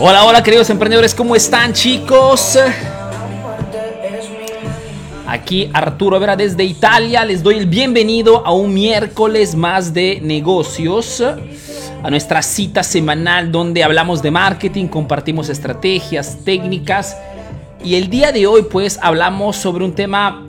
Hola, hola queridos emprendedores, ¿cómo están chicos? Aquí Arturo Vera desde Italia, les doy el bienvenido a un miércoles más de negocios, a nuestra cita semanal donde hablamos de marketing, compartimos estrategias, técnicas y el día de hoy pues hablamos sobre un tema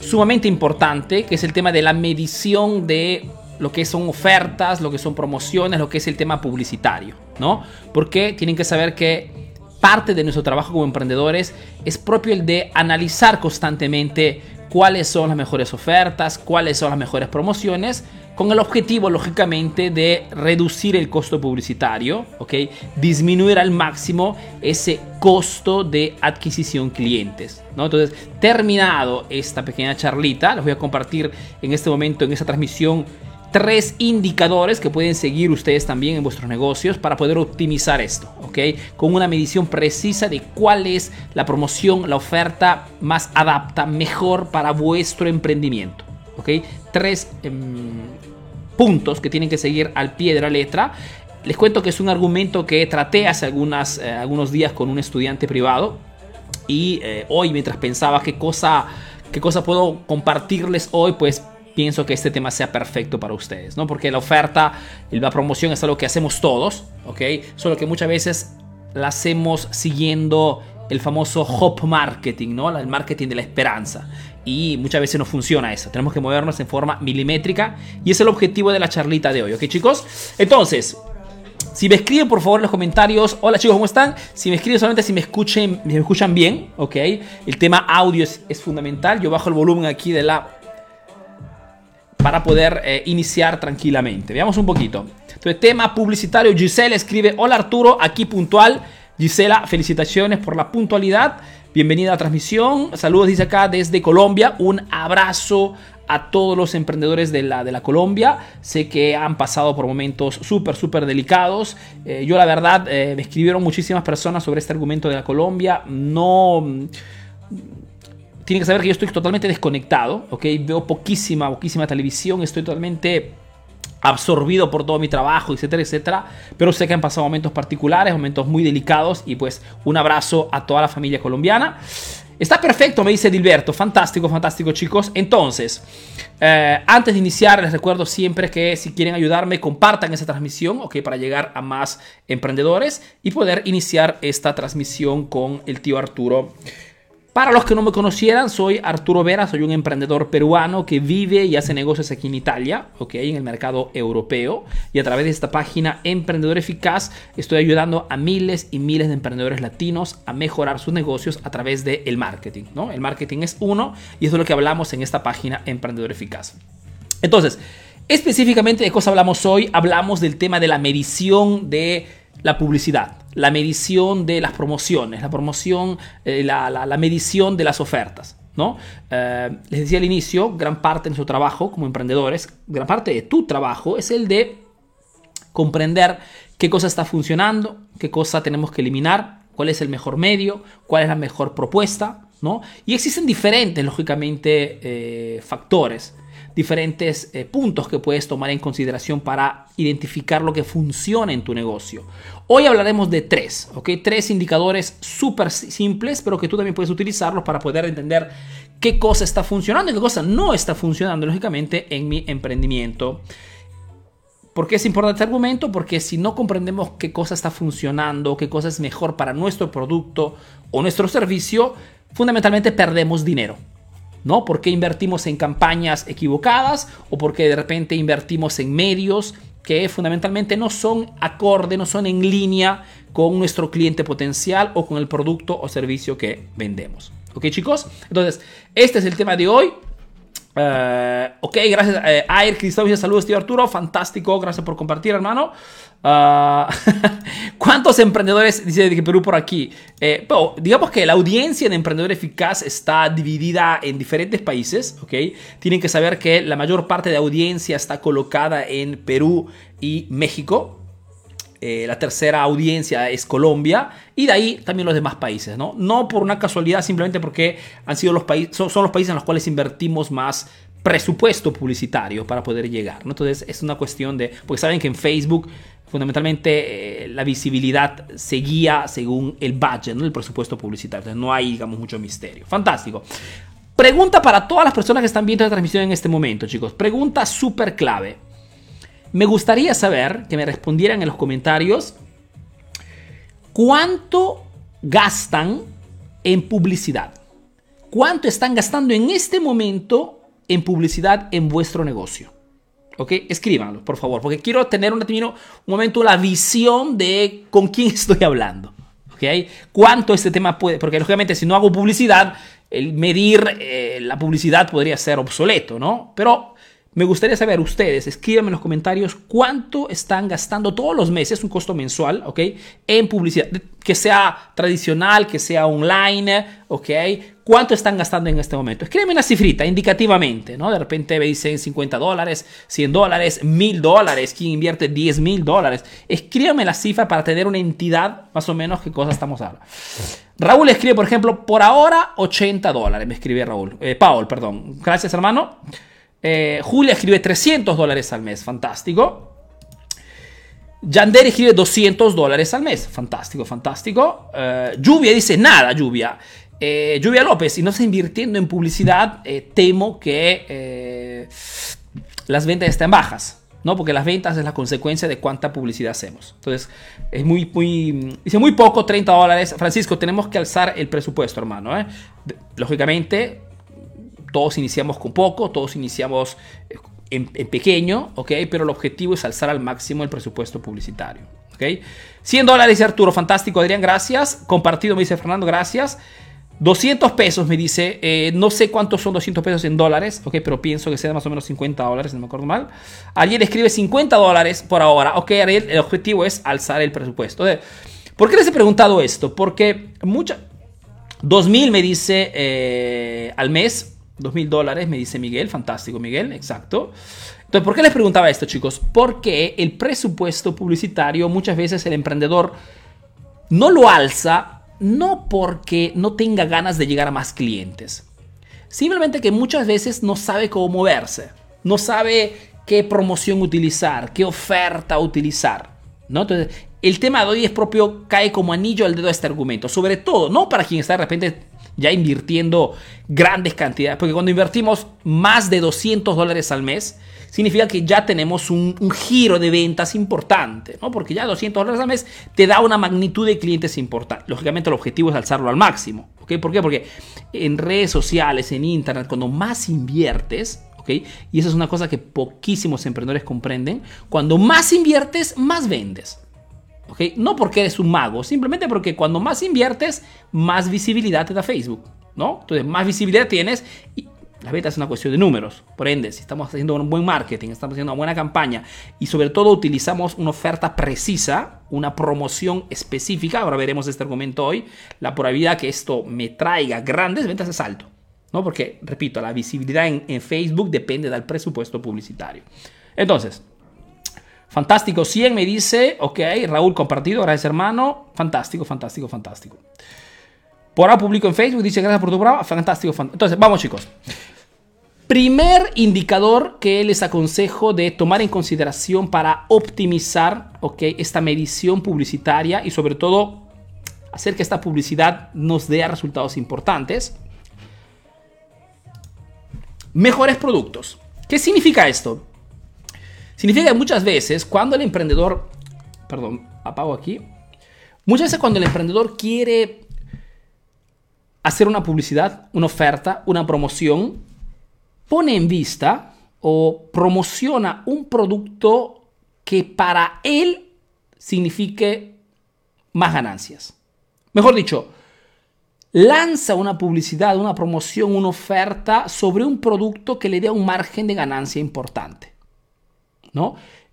sumamente importante que es el tema de la medición de lo que son ofertas, lo que son promociones, lo que es el tema publicitario, ¿no? Porque tienen que saber que parte de nuestro trabajo como emprendedores es propio el de analizar constantemente cuáles son las mejores ofertas, cuáles son las mejores promociones, con el objetivo, lógicamente, de reducir el costo publicitario, ¿ok? Disminuir al máximo ese costo de adquisición clientes, ¿no? Entonces, terminado esta pequeña charlita, les voy a compartir en este momento, en esta transmisión, tres indicadores que pueden seguir ustedes también en vuestros negocios para poder optimizar esto, ¿ok? Con una medición precisa de cuál es la promoción, la oferta más adapta, mejor para vuestro emprendimiento, ¿ok? Tres em, puntos que tienen que seguir al pie de la letra. Les cuento que es un argumento que traté hace algunas, eh, algunos días con un estudiante privado y eh, hoy mientras pensaba qué cosa, qué cosa puedo compartirles hoy, pues pienso que este tema sea perfecto para ustedes, ¿no? Porque la oferta y la promoción es algo que hacemos todos, ¿ok? Solo que muchas veces la hacemos siguiendo el famoso hop marketing, ¿no? El marketing de la esperanza. Y muchas veces no funciona eso. Tenemos que movernos en forma milimétrica y es el objetivo de la charlita de hoy, ¿ok chicos? Entonces, si me escriben por favor en los comentarios, hola chicos, ¿cómo están? Si me escriben solamente si me, escuchen, me escuchan bien, ¿ok? El tema audio es, es fundamental. Yo bajo el volumen aquí de la para poder eh, iniciar tranquilamente. Veamos un poquito. Entonces, tema publicitario. Gisela escribe, hola Arturo, aquí puntual. Gisela, felicitaciones por la puntualidad. Bienvenida a la transmisión. Saludos, dice acá desde Colombia. Un abrazo a todos los emprendedores de la, de la Colombia. Sé que han pasado por momentos súper, súper delicados. Eh, yo la verdad, eh, me escribieron muchísimas personas sobre este argumento de la Colombia. No tienen que saber que yo estoy totalmente desconectado, ¿ok? Veo poquísima, poquísima televisión, estoy totalmente absorbido por todo mi trabajo, etcétera, etcétera. Pero sé que han pasado momentos particulares, momentos muy delicados y pues un abrazo a toda la familia colombiana. Está perfecto, me dice Dilberto. Fantástico, fantástico, chicos. Entonces, eh, antes de iniciar, les recuerdo siempre que si quieren ayudarme, compartan esa transmisión, ¿ok? Para llegar a más emprendedores y poder iniciar esta transmisión con el tío Arturo para los que no me conocieran, soy Arturo Vera, soy un emprendedor peruano que vive y hace negocios aquí en Italia, ok, en el mercado europeo. Y a través de esta página Emprendedor Eficaz estoy ayudando a miles y miles de emprendedores latinos a mejorar sus negocios a través del marketing, ¿no? El marketing es uno y eso es lo que hablamos en esta página Emprendedor Eficaz. Entonces, específicamente de cosa hablamos hoy, hablamos del tema de la medición de la publicidad la medición de las promociones, la promoción, eh, la, medición de las ofertas. ¿no? Eh, les decía al inicio, gran parte de nuestro trabajo como emprendedores, gran parte de tu trabajo es el de comprender qué cosa está funcionando, qué cosa tenemos que eliminar, cuál es el mejor medio, cuál es la mejor propuesta, ¿no? Y existen diferentes, lógicamente, eh, factores diferentes eh, puntos que puedes tomar en consideración para identificar lo que funciona en tu negocio. Hoy hablaremos de tres, ¿ok? Tres indicadores súper simples, pero que tú también puedes utilizarlos para poder entender qué cosa está funcionando y qué cosa no está funcionando, lógicamente, en mi emprendimiento. ¿Por qué es importante este argumento? Porque si no comprendemos qué cosa está funcionando, qué cosa es mejor para nuestro producto o nuestro servicio, fundamentalmente perdemos dinero. ¿No? ¿Por qué invertimos en campañas equivocadas o porque de repente invertimos en medios que fundamentalmente no son acorde, no son en línea con nuestro cliente potencial o con el producto o servicio que vendemos? ¿Ok chicos? Entonces, este es el tema de hoy. Uh, ok, gracias. Uh, Air Cristóbal, saludos, tío Arturo. Fantástico, gracias por compartir, hermano. Uh, ¿Cuántos emprendedores, dice de Perú por aquí? Eh, digamos que la audiencia de Emprendedor Eficaz está dividida en diferentes países, ¿ok? Tienen que saber que la mayor parte de audiencia está colocada en Perú y México. Eh, la tercera audiencia es Colombia y de ahí también los demás países, ¿no? No por una casualidad, simplemente porque han sido los países, son, los países en los cuales invertimos más presupuesto publicitario para poder llegar. Entonces es una cuestión de, porque saben que en Facebook fundamentalmente eh, la visibilidad se guía según el budget, ¿no? el presupuesto publicitario. Entonces no hay, digamos, mucho misterio. Fantástico. Pregunta para todas las personas que están viendo la transmisión en este momento, chicos. Pregunta súper clave. Me gustaría saber que me respondieran en los comentarios cuánto gastan en publicidad. ¿Cuánto están gastando en este momento en publicidad en vuestro negocio? ¿Ok? Escríbanlo, por favor, porque quiero tener un, un momento la visión de con quién estoy hablando. ¿Ok? ¿Cuánto este tema puede? Porque lógicamente si no hago publicidad, el medir eh, la publicidad podría ser obsoleto, ¿no? Pero me gustaría saber ustedes, escríbanme en los comentarios cuánto están gastando todos los meses, un costo mensual, ¿ok? En publicidad, que sea tradicional, que sea online, ¿ok? ¿Cuánto están gastando en este momento? Escríbanme una cifrita indicativamente, ¿no? De repente me dicen 50 dólares, 100 dólares, 1000 dólares, ¿quién invierte 10 mil dólares? Escríbanme la cifra para tener una entidad más o menos qué cosa estamos hablando. Raúl escribe, por ejemplo, por ahora 80 dólares, me escribe Raúl. Eh, Paul, perdón. Gracias, hermano. Eh, Julia escribe 300 dólares al mes, fantástico. Yander escribe 200 dólares al mes, fantástico, fantástico. Eh, lluvia dice nada, lluvia. Eh, lluvia López, si no está invirtiendo en publicidad, temo que las ventas estén bajas. ¿no? Porque las ventas es la consecuencia de cuánta publicidad hacemos. Entonces, es muy, muy, dice muy poco, 30 dólares. Francisco, tenemos que alzar el presupuesto, hermano. Lógicamente, todos iniciamos con poco, todos iniciamos eh, en, pequeño, ¿ok? Pero el objetivo es alzar al máximo el presupuesto publicitario, ¿ok? 100 dólares, Arturo, fantástico, Adrián, gracias. Compartido, me dice Fernando, gracias. 200 pesos, me dice, eh, no sé cuántos son 200 pesos en dólares, ok, pero pienso que sea más o menos 50 dólares, no me acuerdo mal. Ariel escribe 50 dólares por ahora, ok, Ariel, el objetivo es alzar el presupuesto. ¿Por qué les he preguntado esto? Porque mucha... 2000 me dice eh, al mes, Dos mil dólares, me dice Miguel. Fantástico, Miguel, exacto. Entonces, ¿por qué les preguntaba esto, chicos? Porque el presupuesto publicitario muchas veces el emprendedor no lo alza, no porque no tenga ganas de llegar a más clientes. Simplemente que muchas veces no sabe cómo moverse, no sabe qué promoción utilizar, qué oferta utilizar. ¿no? Entonces, el tema de hoy es propio, cae como anillo al dedo este argumento. Sobre todo, no para quien está de repente ya invirtiendo grandes cantidades, porque cuando invertimos más de 200 dólares al mes, significa que ya tenemos un, giro de ventas importante, ¿no? Porque ya 200 dólares al mes te da una magnitud de clientes importante. Lógicamente el objetivo es alzarlo al máximo, ¿ok? ¿Por qué? Porque en redes sociales, en internet, cuando más inviertes, ¿ok? Y eso es una cosa que poquísimos emprendedores comprenden, cuando más inviertes, más vendes. No porque eres un mago, simplemente porque cuando más inviertes, más visibilidad te da Facebook, ¿no? Entonces, más visibilidad tienes y la venta es una cuestión de números. Por ende, si estamos haciendo un buen marketing, estamos haciendo una buena campaña y sobre todo utilizamos una oferta precisa, una promoción específica, ahora veremos este argumento hoy, la probabilidad que esto me traiga grandes ventas es alto, ¿no? Porque, repito, la visibilidad en, en Facebook depende del presupuesto publicitario. Entonces, Fantástico, 100 me dice, ok, Raúl compartido, gracias hermano, fantástico, fantástico, fantástico. Por ahora publico en Facebook, dice gracias por tu programa, fantástico, fantástico. Entonces, vamos chicos. Primer indicador que les aconsejo de tomar en consideración para optimizar okay, esta medición publicitaria y sobre todo hacer que esta publicidad nos dé resultados importantes. Mejores productos. ¿Qué significa esto? Significa que muchas veces cuando el emprendedor, perdón, apago aquí, muchas veces cuando el emprendedor quiere hacer una publicidad, una oferta, una promoción, pone en vista o promociona un producto que para él signifique más ganancias. Mejor dicho, lanza una publicidad, una promoción, una oferta sobre un producto que le dé un margen de ganancia importante.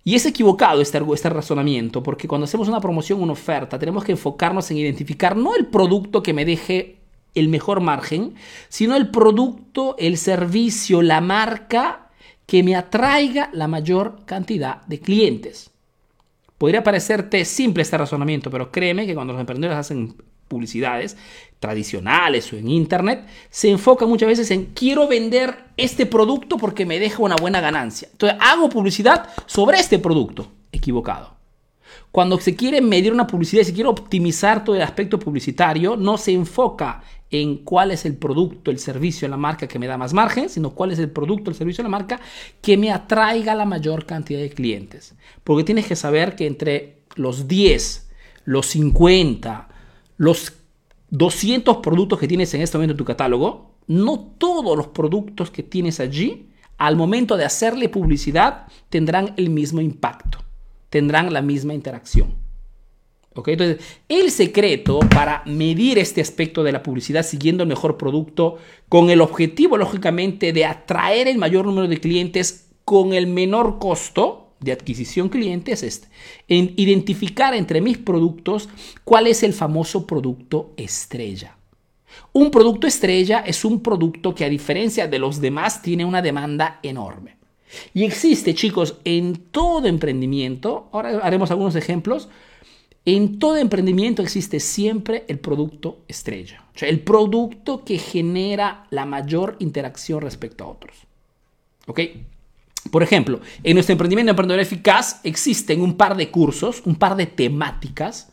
Y es equivocado este, este razonamiento, porque cuando hacemos una promoción, una oferta, tenemos que enfocarnos en identificar no el producto que me deje el mejor margen, sino el producto, el servicio, la marca que me atraiga la mayor cantidad de clientes. Podría parecerte simple este razonamiento, pero créeme que cuando los emprendedores hacen publicidades tradicionales o en internet, se enfoca muchas veces en quiero vender este producto porque me deja una buena ganancia. Entonces hago publicidad sobre este producto. Equivocado. Cuando se quiere medir una publicidad y se quiere optimizar todo el aspecto publicitario, no se enfoca en cuál es el producto, el servicio, la marca que me da más margen, sino cuál es el producto, el servicio, la marca que me atraiga la mayor cantidad de clientes. Porque tienes que saber que entre los 10, los 50, los 200 productos que tienes en este momento en tu catálogo, no todos los productos que tienes allí, al momento de hacerle publicidad, tendrán el mismo impacto, tendrán la misma interacción. Entonces, el secreto para medir este aspecto de la publicidad siguiendo el mejor producto, con el objetivo, lógicamente, de atraer el mayor número de clientes con el menor costo de adquisición cliente, es este. En identificar entre mis productos cuál es el famoso producto estrella. Un producto estrella es un producto que a diferencia de los demás tiene una demanda enorme. Y existe, chicos, en todo emprendimiento, ahora haremos algunos ejemplos, en todo emprendimiento existe siempre el producto estrella, o sea, el producto que genera la mayor interacción respecto a otros. ¿Ok? Por ejemplo, en nuestro emprendimiento Emprendedor Eficaz existen un par de cursos, un par de temáticas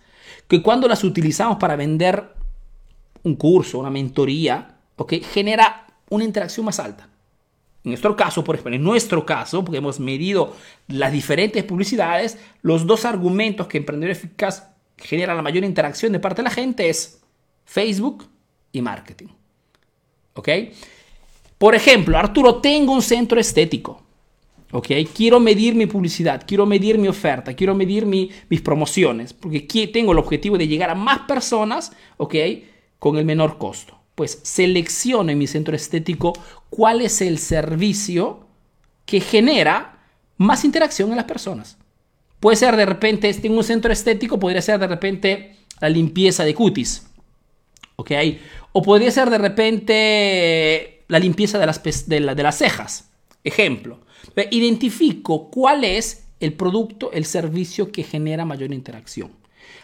que cuando las utilizamos para vender un curso, una mentoría, ¿ok? genera una interacción más alta. En nuestro caso, por ejemplo, en nuestro caso, porque hemos medido las diferentes publicidades, los dos argumentos que Emprendedor Eficaz genera la mayor interacción de parte de la gente es Facebook y marketing. ¿Ok? Por ejemplo, Arturo, tengo un centro estético. ¿Ok? Quiero medir mi publicidad, quiero medir mi oferta, quiero medir mis promociones, porque tengo el objetivo de llegar a más personas, ¿ok? Con el menor costo pues selecciono en mi centro estético cuál es el servicio que genera más interacción en las personas. Puede ser de repente, en un centro estético, podría ser de repente la limpieza de cutis. ¿Ok? O podría ser de repente la limpieza de las cejas. Ejemplo. Identifico cuál es el producto, el servicio que genera mayor interacción.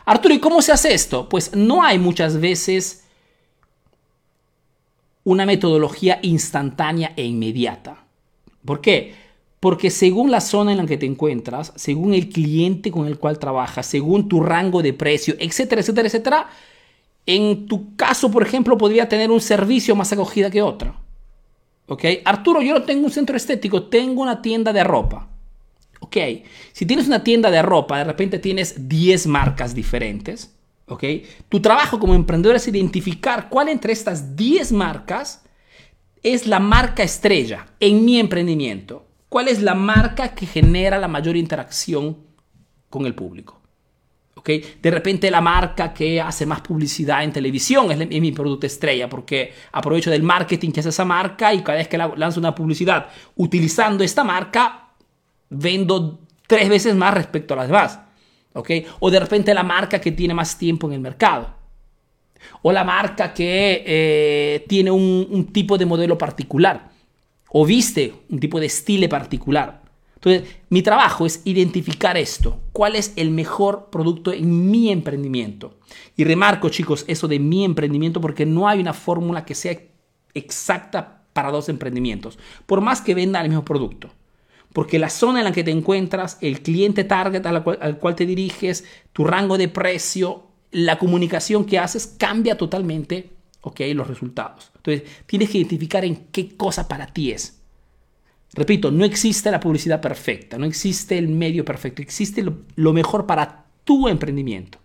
Arturo, ¿y cómo se hace esto? Pues no hay muchas veces una metodología instantánea e inmediata. ¿Por qué? Porque según la zona en la que te encuentras, según el cliente con el cual trabajas, según tu rango de precio, etcétera, etcétera, etcétera, en tu caso, por ejemplo, podría tener un servicio más acogida que otro. ¿Ok? Arturo, yo no tengo un centro estético, tengo una tienda de ropa. ¿Ok? Si tienes una tienda de ropa, de repente tienes 10 marcas diferentes. ¿ok? Tu trabajo como emprendedor es identificar cuál entre estas 10 marcas es la marca estrella en mi emprendimiento. ¿Cuál es la marca que genera la mayor interacción con el público? ¿Ok? De repente la marca que hace más publicidad en televisión es, mi producto estrella porque aprovecho del marketing que hace esa marca y cada vez que lanzo una publicidad utilizando esta marca, vendo tres veces más respecto a las demás. O de repente la marca que tiene más tiempo en el mercado. O la marca que eh, tiene un, tipo de modelo particular. O viste un tipo de estilo particular. Entonces, mi trabajo es identificar esto. ¿Cuál es el mejor producto en mi emprendimiento? Y remarco, chicos, eso de mi emprendimiento porque no hay una fórmula que sea exacta para dos emprendimientos. Por más que vendan el mismo producto porque la zona en la que te encuentras, el cliente target al cual, te diriges, tu rango de precio, la comunicación que haces cambia totalmente okay, los resultados. Entonces, tienes que identificar en qué cosa para ti es. Repito, no existe la publicidad perfecta, no existe el medio perfecto, existe lo, mejor para tu emprendimiento.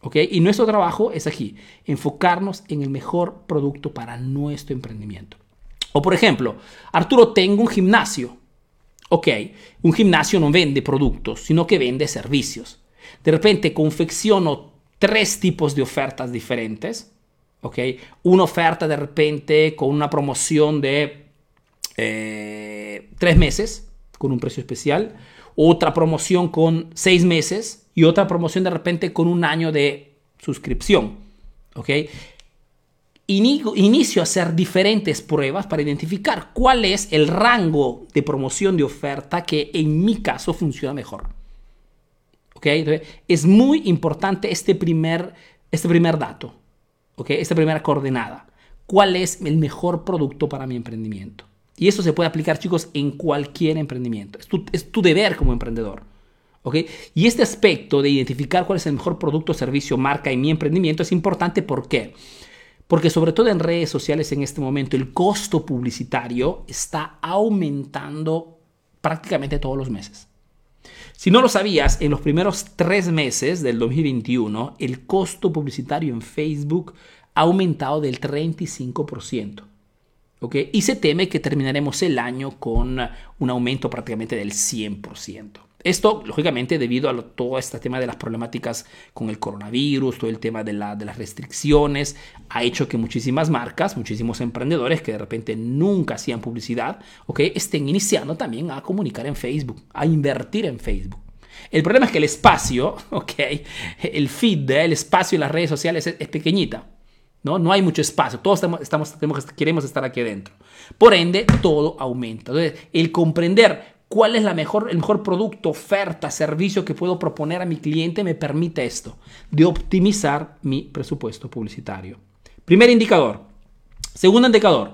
¿okay? Y nuestro trabajo es aquí, enfocarnos en el mejor producto para nuestro emprendimiento. O por ejemplo, Arturo, tengo un gimnasio. Ok, un gimnasio no vende productos, sino que vende servicios. De repente confecciono tres tipos de ofertas diferentes. Ok, una oferta de repente con una promoción de eh, tres meses con un precio especial, otra promoción con seis meses y otra promoción de repente con un año de suscripción. ¿ok? inicio a hacer diferentes pruebas para identificar cuál es el rango de promoción de oferta que en mi caso funciona mejor. ¿Ok? es muy importante este primer este primer dato, ¿ok? Esta primera coordenada. ¿Cuál es el mejor producto para mi emprendimiento? Y eso se puede aplicar, chicos, en cualquier emprendimiento. Es tu, deber como emprendedor. ¿ok? Y este aspecto de identificar cuál es el mejor producto, servicio, marca en mi emprendimiento es importante. ¿Por qué? Porque sobre todo en redes sociales en este momento el costo publicitario está aumentando prácticamente todos los meses. Si no lo sabías, en los primeros tres meses del 2021 el costo publicitario en Facebook ha aumentado del 35%. ¿Ok? Y se teme que terminaremos el año con un aumento prácticamente del 100%. Esto, lógicamente, debido a todo este tema de las problemáticas con el coronavirus, todo el tema de, de, las restricciones, ha hecho que muchísimas marcas, muchísimos emprendedores que de repente nunca hacían publicidad, ¿ok? estén iniciando también a comunicar en Facebook, a invertir en Facebook. El problema es que el espacio, ¿ok? el feed, el espacio en las redes sociales es, pequeñita. ¿No? no hay mucho espacio, todos estamos, queremos estar aquí adentro. Por ende, todo aumenta. Entonces, el comprender cuál es la mejor, el mejor producto, oferta, servicio que puedo proponer a mi cliente me permite esto, de optimizar mi presupuesto publicitario. Primer indicador. Segundo indicador.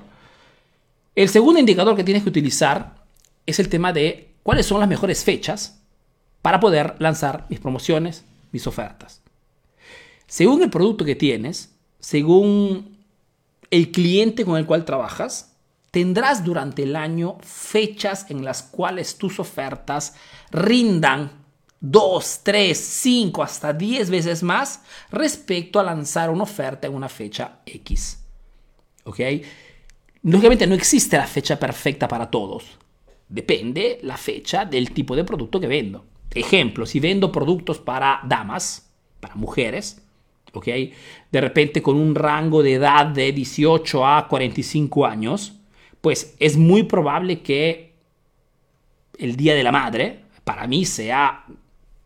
El segundo indicador que tienes que utilizar es el tema de cuáles son las mejores fechas para poder lanzar mis promociones, mis ofertas. Según el producto que tienes, según el cliente con el cual trabajas, tendrás durante el año fechas en las cuales tus ofertas rindan 2, 3, 5, hasta 10 veces más respecto a lanzar una oferta en una fecha X. ¿Ok? Lógicamente no existe la fecha perfecta para todos. Depende la fecha del tipo de producto que vendo. Ejemplo, si vendo productos para damas, para mujeres, ¿ok? De repente con un rango de edad de 18 a 45 años, pues es muy probable que el Día de la Madre, para mí, sea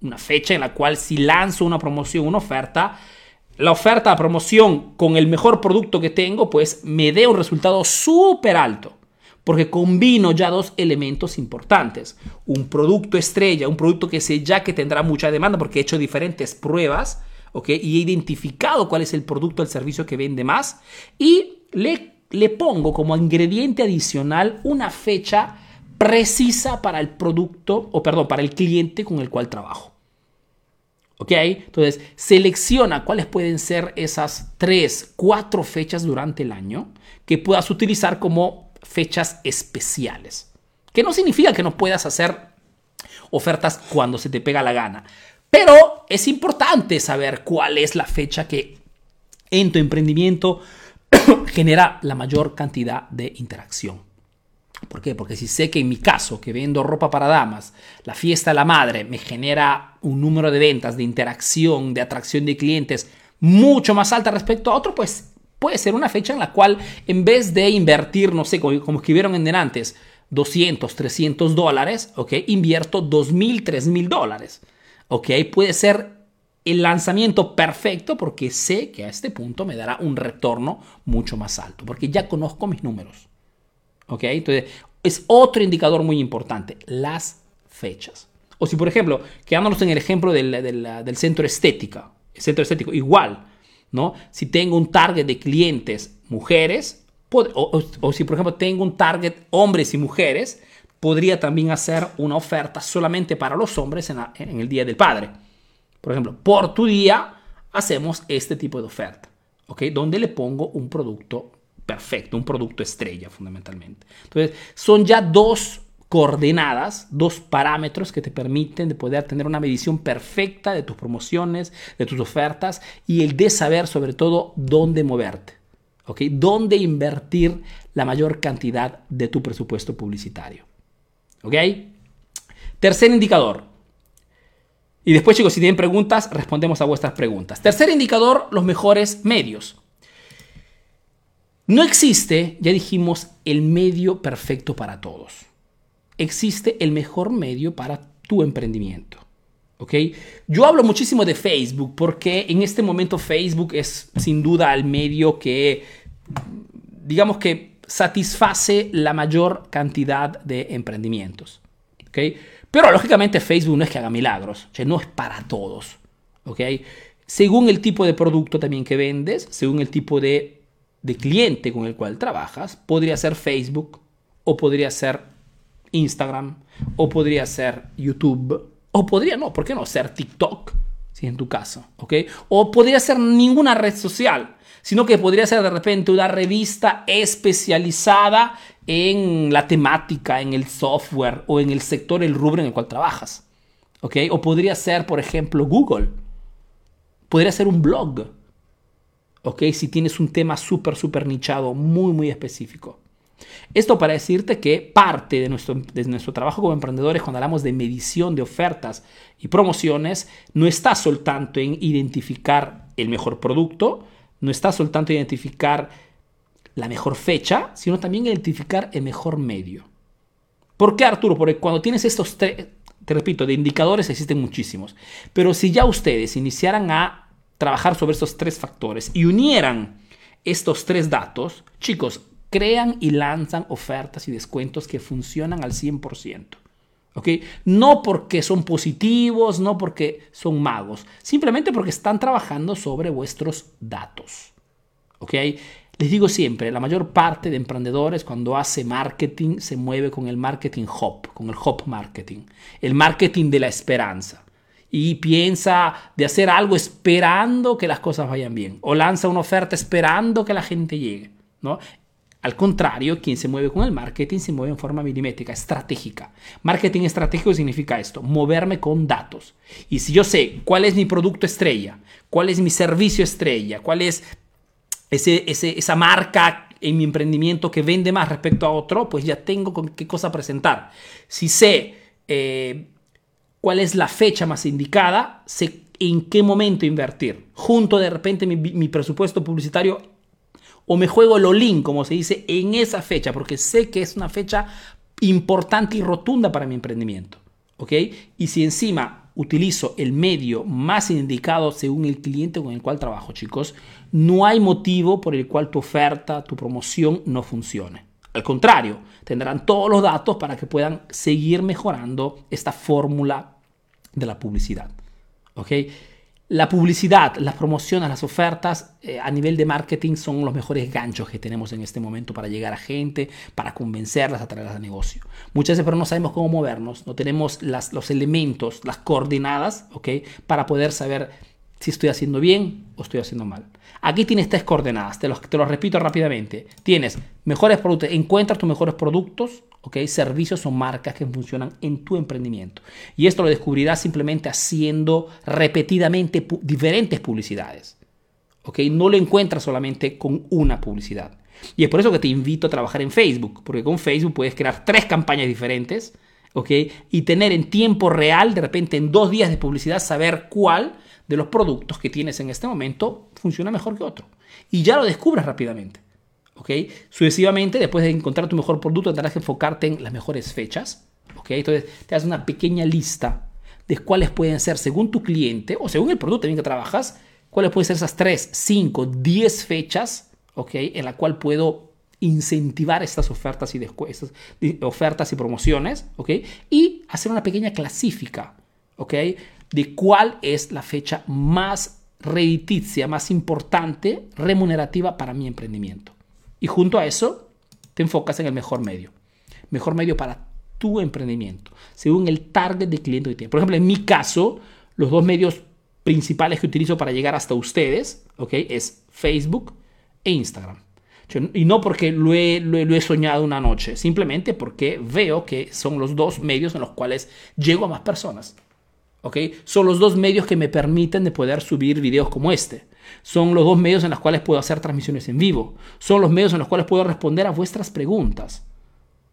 una fecha en la cual si lanzo una promoción, una oferta, la oferta, la promoción con el mejor producto que tengo, pues me dé un resultado súper alto. Porque combino ya dos elementos importantes. Un producto estrella, un producto que sé ya que tendrá mucha demanda porque he hecho diferentes pruebas, ¿ok? Y he identificado cuál es el producto, el servicio que vende más. Y le le pongo como ingrediente adicional una fecha precisa para el producto, o perdón, para el cliente con el cual trabajo. ¿Ok? Entonces, selecciona cuáles pueden ser esas tres, cuatro fechas durante el año que puedas utilizar como fechas especiales. Que no significa que no puedas hacer ofertas cuando se te pega la gana. Pero es importante saber cuál es la fecha que en tu emprendimiento genera la mayor cantidad de interacción. ¿Por qué? Porque si sé que en mi caso, que vendo ropa para damas, la fiesta de la madre me genera un número de ventas, de interacción, de atracción de clientes mucho más alta respecto a otro, pues puede ser una fecha en la cual en vez de invertir, no sé, como, como escribieron en antes, 200, 300 dólares, ¿ok? Invierto 2.000, 3.000 dólares, ¿ok? Puede ser el lanzamiento perfecto porque sé que a este punto me dará un retorno mucho más alto, porque ya conozco mis números. ¿Ok? Entonces, es otro indicador muy importante, las fechas. O si, por ejemplo, quedándonos en el ejemplo del, centro estética, el centro estético, igual, ¿no? Si tengo un target de clientes mujeres, o, si, por ejemplo, tengo un target hombres y mujeres, podría también hacer una oferta solamente para los hombres en el Día del Padre por ejemplo, por tu día hacemos este tipo de oferta, ¿ok? Donde le pongo un producto perfecto, un producto estrella fundamentalmente. Entonces, son ya dos coordenadas, dos parámetros que te permiten de poder tener una medición perfecta de tus promociones, de tus ofertas y el de saber sobre todo dónde moverte, ¿ok? Dónde invertir la mayor cantidad de tu presupuesto publicitario, ¿ok? Tercer indicador, y después, chicos, si tienen preguntas, respondemos a vuestras preguntas. Tercer indicador, los mejores medios. No existe, ya dijimos, el medio perfecto para todos. Existe el mejor medio para tu emprendimiento. ¿Ok? Yo hablo muchísimo de Facebook porque en este momento Facebook es sin duda el medio que, digamos que, satisface la mayor cantidad de emprendimientos. ¿Ok? Pero lógicamente Facebook no es que haga milagros, no es para todos. ¿ok? según el tipo de producto también que vendes, según el tipo de, de cliente con el cual trabajas, podría ser Facebook o podría ser Instagram o podría ser YouTube o podría no, ¿por qué no ser TikTok? Si en tu caso, ¿ok? O podría ser ninguna red social, sino que podría ser de repente una revista especializada en la temática, en el software o en el sector, el rubro en el cual trabajas. ¿Ok? O podría ser, por ejemplo, Google. Podría ser un blog. ¿Ok? Si tienes un tema súper, súper nichado, muy, muy específico. Esto para decirte que parte de nuestro, de nuestro trabajo como emprendedores cuando hablamos de medición de ofertas y promociones no está soltanto en identificar el mejor producto, no está soltanto en identificar la mejor fecha, sino también identificar el mejor medio. ¿Por qué Arturo? Porque cuando tienes estos tres, te repito, de indicadores existen muchísimos, pero si ya ustedes iniciaran a trabajar sobre estos tres factores y unieran estos tres datos, chicos, crean y lanzan ofertas y descuentos que funcionan al 100%. ¿Ok? No porque son positivos, no porque son magos, simplemente porque están trabajando sobre vuestros datos. ¿ok? Les digo siempre, la mayor parte de emprendedores cuando hace marketing se mueve con el marketing hop, con el hop marketing, el marketing de la esperanza. Y piensa de hacer algo esperando que las cosas vayan bien. O lanza una oferta esperando que la gente llegue. ¿no? Al contrario, quien se mueve con el marketing se mueve en forma milimétrica, estratégica. Marketing estratégico significa esto, moverme con datos. Y si yo sé cuál es mi producto estrella, cuál es mi servicio estrella, cuál es ese, esa marca en mi emprendimiento que vende más respecto a otro, pues ya tengo con qué cosa presentar. Si sé eh, cuál es la fecha más indicada, sé en qué momento invertir. Junto de repente mi, mi presupuesto publicitario o me juego el olín, como se dice, en esa fecha, porque sé que es una fecha importante y rotunda para mi emprendimiento. ¿Ok? Y si encima utilizo el medio más indicado según el cliente con el cual trabajo, chicos, no hay motivo por el cual tu oferta, tu promoción no funcione. Al contrario, tendrán todos los datos para que puedan seguir mejorando esta fórmula de la publicidad. ¿Ok? La publicidad, las promociones, las ofertas eh, a nivel de marketing son los mejores ganchos que tenemos en este momento para llegar a gente, para convencerlas, a traerlas a negocio. Muchas veces pero no sabemos cómo movernos, no tenemos las, los elementos, las coordenadas, ¿ok? Para poder saber si estoy haciendo bien o estoy haciendo mal. Aquí tienes tres coordenadas, te los, te los repito rápidamente. Tienes mejores productos, encuentra tus mejores productos, ¿ok? Servicios o marcas que funcionan en tu emprendimiento. Y esto lo descubrirás simplemente haciendo repetidamente diferentes publicidades, ¿ok? No lo encuentras solamente con una publicidad. Y es por eso que te invito a trabajar en Facebook, porque con Facebook puedes crear tres campañas diferentes, ¿ok? Y tener en tiempo real, de repente en dos días de publicidad, saber cuál de los productos que tienes en este momento funciona mejor que otro. Y ya lo descubres rápidamente. ¿ok? Sucesivamente, después de encontrar tu mejor producto, tendrás que enfocarte en las mejores fechas. ¿ok? Entonces, te haces una pequeña lista de cuáles pueden ser, según tu cliente o según el producto en que trabajas, cuáles pueden ser esas 3, 5, 10 fechas ¿ok? en la cual puedo incentivar estas ofertas y, estas ofertas y promociones ¿ok? y hacer una pequeña clasifica ¿ok? De cuál es la fecha más rediticia, más importante, remunerativa para mi emprendimiento. Y junto a eso, te enfocas en el mejor medio. Mejor medio para tu emprendimiento, según el target de cliente que tienes. Por ejemplo, en mi caso, los dos medios principales que utilizo para llegar hasta ustedes, ¿ok? Es Facebook e Instagram. Y no porque lo, he, soñado una noche, simplemente porque veo que son los dos medios en los cuales llego a más personas. ¿Ok? Son los dos medios que me permiten de poder subir videos como este. Son los dos medios en los cuales puedo hacer transmisiones en vivo. Son los medios en los cuales puedo responder a vuestras preguntas.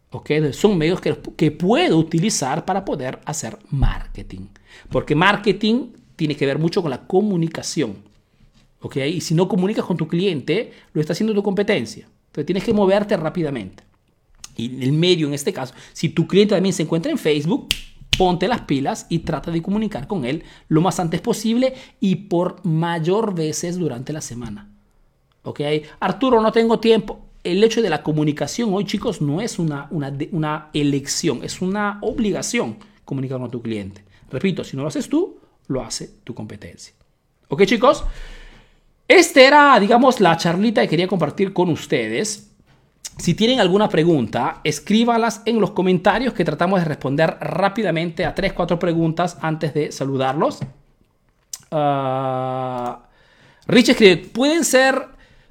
¿ok? Son medios que, puedo utilizar para poder hacer marketing. Porque marketing tiene que ver mucho con la comunicación. ¿ok? Y si no comunicas con tu cliente, lo está haciendo tu competencia. Entonces tienes que moverte rápidamente. Y el medio en este caso, si tu cliente también se encuentra en Facebook, ponte las pilas y trata de comunicar con él lo más antes posible y por mayor veces durante la semana. ¿Ok? Arturo, no tengo tiempo. El hecho de la comunicación hoy, chicos, no es una, una, elección, es una obligación comunicar con tu cliente. Repito, si no lo haces tú, lo hace tu competencia. ¿Ok chicos? Esta era, digamos, la charlita que quería compartir con ustedes. Si tienen alguna pregunta, escríbalas en los comentarios que tratamos de responder rápidamente a 3, 4 preguntas antes de saludarlos. Uh, Rich escribe, pueden ser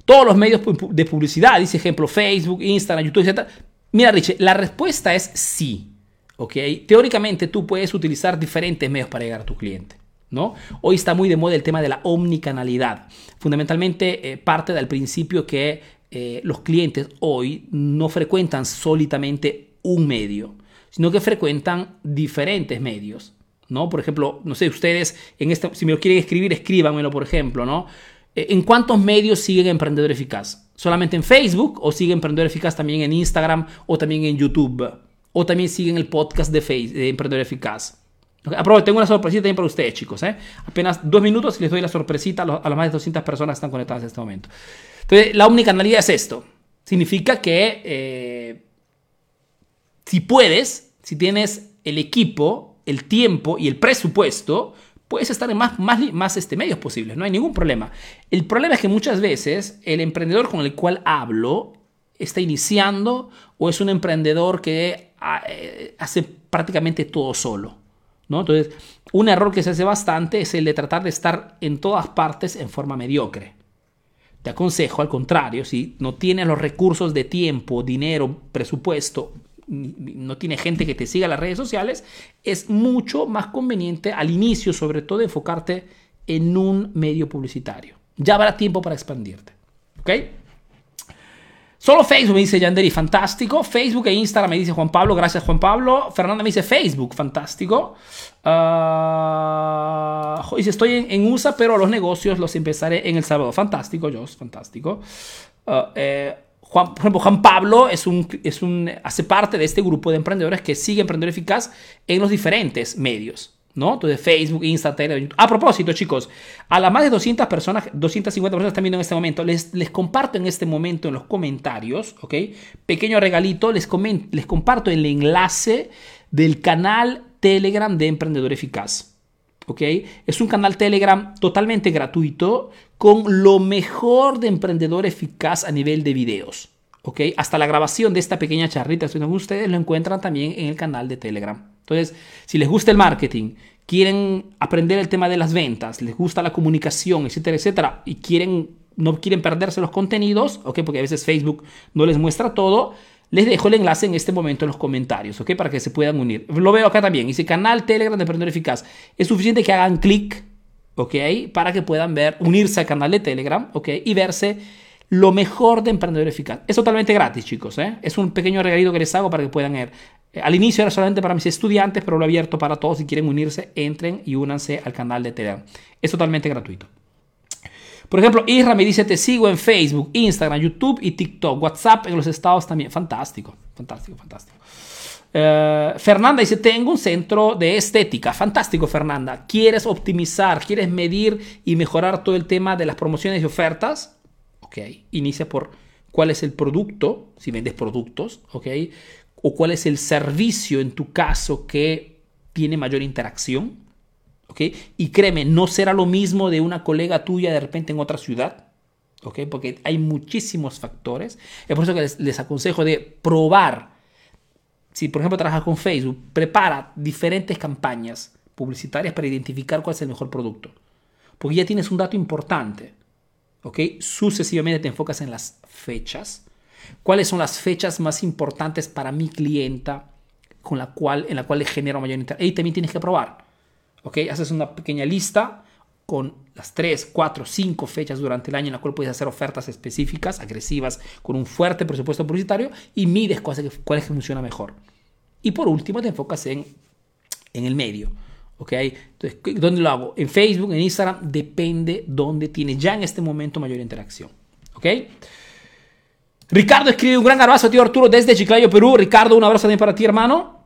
todos los medios de publicidad, dice ejemplo Facebook, Instagram, YouTube, etc. Mira Rich, la respuesta es sí. ¿ok? Teóricamente tú puedes utilizar diferentes medios para llegar a tu cliente. ¿No? Hoy está muy de moda el tema de la omnicanalidad. Fundamentalmente eh, parte del principio que eh, los clientes hoy no frecuentan solamente un medio, sino que frecuentan diferentes medios. ¿no? Por ejemplo, no sé, ustedes, este, si me lo quieren escribir, escríbanmelo, por ejemplo, ¿no? Eh, ¿En cuántos medios siguen Emprendedor Eficaz? ¿Solamente en Facebook o sigue Emprendedor Eficaz también en Instagram o también en YouTube? ¿O también siguen el podcast de, Facebook, de Emprendedor Eficaz? Okay, tengo una sorpresita también para ustedes, chicos. ¿eh? Apenas dos minutos y les doy la sorpresita a, las más de 200 personas que están conectadas en este momento. Entonces, la omnicanalidad es esto. Significa que eh, si puedes, si tienes el equipo, el tiempo y el presupuesto, puedes estar en más, más, más este, medios posibles. No hay ningún problema. El problema es que muchas veces el emprendedor con el cual hablo está iniciando o es un emprendedor que ah, eh, hace prácticamente todo solo. Entonces, un error que se hace bastante es el de tratar de estar en todas partes en forma mediocre. Te aconsejo, al contrario, si no tienes los recursos de tiempo, dinero, presupuesto, no tiene gente que te siga en las redes sociales, es mucho más conveniente al inicio, sobre todo, enfocarte en un medio publicitario. Ya habrá tiempo para expandirte. ¿Ok? Solo Facebook me dice Yanderi, fantástico. Facebook e Instagram me dice Juan Pablo, gracias Juan Pablo. Fernanda me dice Facebook, fantástico. Uh, dice, estoy en, USA, pero los negocios los empezaré en El Salvador. Fantástico, Jos, fantástico. Uh, eh, por ejemplo, Juan Pablo es un, es un, hace parte de este grupo de emprendedores que sigue Emprendedor Eficaz en los diferentes medios. ¿No? Entonces Facebook, Insta, Telegram, A propósito, chicos, a las más de 200 personas, 250 personas están viendo en este momento, les, les comparto en este momento en los comentarios, ¿ok? Pequeño regalito, les, les comparto el enlace del canal Telegram de Emprendedor Eficaz. ¿Ok? Es un canal Telegram totalmente gratuito con lo mejor de Emprendedor Eficaz a nivel de videos. ¿Ok? Hasta la grabación de esta pequeña charrita, si ustedes lo encuentran también en el canal de Telegram. Entonces, si les gusta el marketing, quieren aprender el tema de las ventas, les gusta la comunicación, etcétera, etcétera, y quieren, no quieren perderse los contenidos, ¿ok? Porque a veces Facebook no les muestra todo, les dejo el enlace en este momento en los comentarios, ¿ok? Para que se puedan unir. Lo veo acá también. Dice canal Telegram de Emprendedor Eficaz. Es suficiente que hagan clic, ¿ok? Para que puedan ver, unirse al canal de Telegram, ¿ok? Y verse lo mejor de Emprendedor Eficaz. Es totalmente gratis, chicos. ¿eh? Es un pequeño regalito que les hago para que puedan ver. Eh, al inicio era solamente para mis estudiantes, pero lo he abierto para todos. Si quieren unirse, entren y únanse al canal de Telegram. Es totalmente gratuito. Por ejemplo, Isra me dice, te sigo en Facebook, Instagram, YouTube y TikTok. WhatsApp en los estados también. Fantástico, fantástico, fantástico. Eh, Fernanda dice, tengo un centro de estética. Fantástico, Fernanda. ¿Quieres optimizar, quieres medir y mejorar todo el tema de las promociones y ofertas? Inicia por cuál es el producto, si vendes productos, ¿ok? O cuál es el servicio en tu caso que tiene mayor interacción, ¿ok? Y créeme, no será lo mismo de una colega tuya de repente en otra ciudad, ¿ok? Porque hay muchísimos factores. Es por eso que les, aconsejo de probar. Si por ejemplo trabajas con Facebook, prepara diferentes campañas publicitarias para identificar cuál es el mejor producto. Porque ya tienes un dato importante. ¿ok? Sucesivamente te enfocas en las fechas. ¿Cuáles son las fechas más importantes para mi clienta con la cual, en la cual le genero mayor interés? Y también tienes que probar, ¿ok? Haces una pequeña lista con las 3, 4, 5 fechas durante el año en la cual puedes hacer ofertas específicas, agresivas, con un fuerte presupuesto publicitario y mides cuál es, cuál que funciona mejor. Y por último te enfocas en, en el medio. ¿Ok? Entonces, ¿dónde lo hago? En Facebook, en Instagram, depende dónde tiene ya en este momento mayor interacción. ¿Ok? Ricardo escribe un gran abrazo, tío Arturo, desde Chiclayo, Perú. Ricardo, un abrazo también para ti, hermano.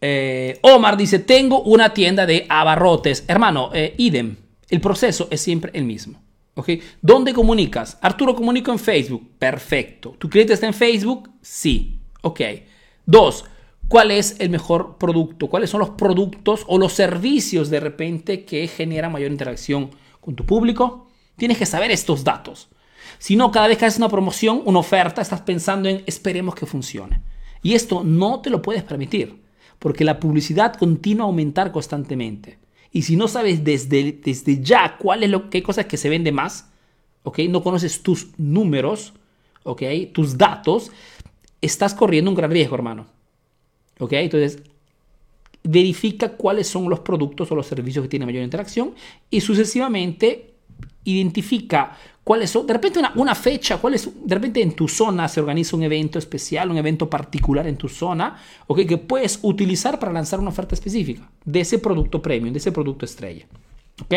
Eh, Omar dice, tengo una tienda de abarrotes. Hermano, eh, idem, el proceso es siempre el mismo. ¿Ok? ¿Dónde comunicas? Arturo, comunico en Facebook. Perfecto. ¿Tu cliente está en Facebook? Sí. Ok. Dos, cuál es el mejor producto, cuáles son los productos o los servicios de repente que generan mayor interacción con tu público? Tienes que saber estos datos. Si no, cada vez que haces una promoción, una oferta, estás pensando en esperemos que funcione. Y esto no te lo puedes permitir, porque la publicidad continúa a aumentar constantemente. Y si no sabes desde, desde ya cuál es lo, qué cosas que se vende más, ¿ok? No conoces tus números, ¿ok? Tus datos, estás corriendo un gran riesgo, hermano. ¿Ok? Entonces, verifica cuáles son los productos o los servicios que tienen mayor interacción y sucesivamente identifica cuáles son, de repente una, fecha, cuál es, de repente en tu zona se organiza un evento especial, un evento particular en tu zona, ¿ok? Que puedes utilizar para lanzar una oferta específica de ese producto premium, de ese producto estrella, ¿ok?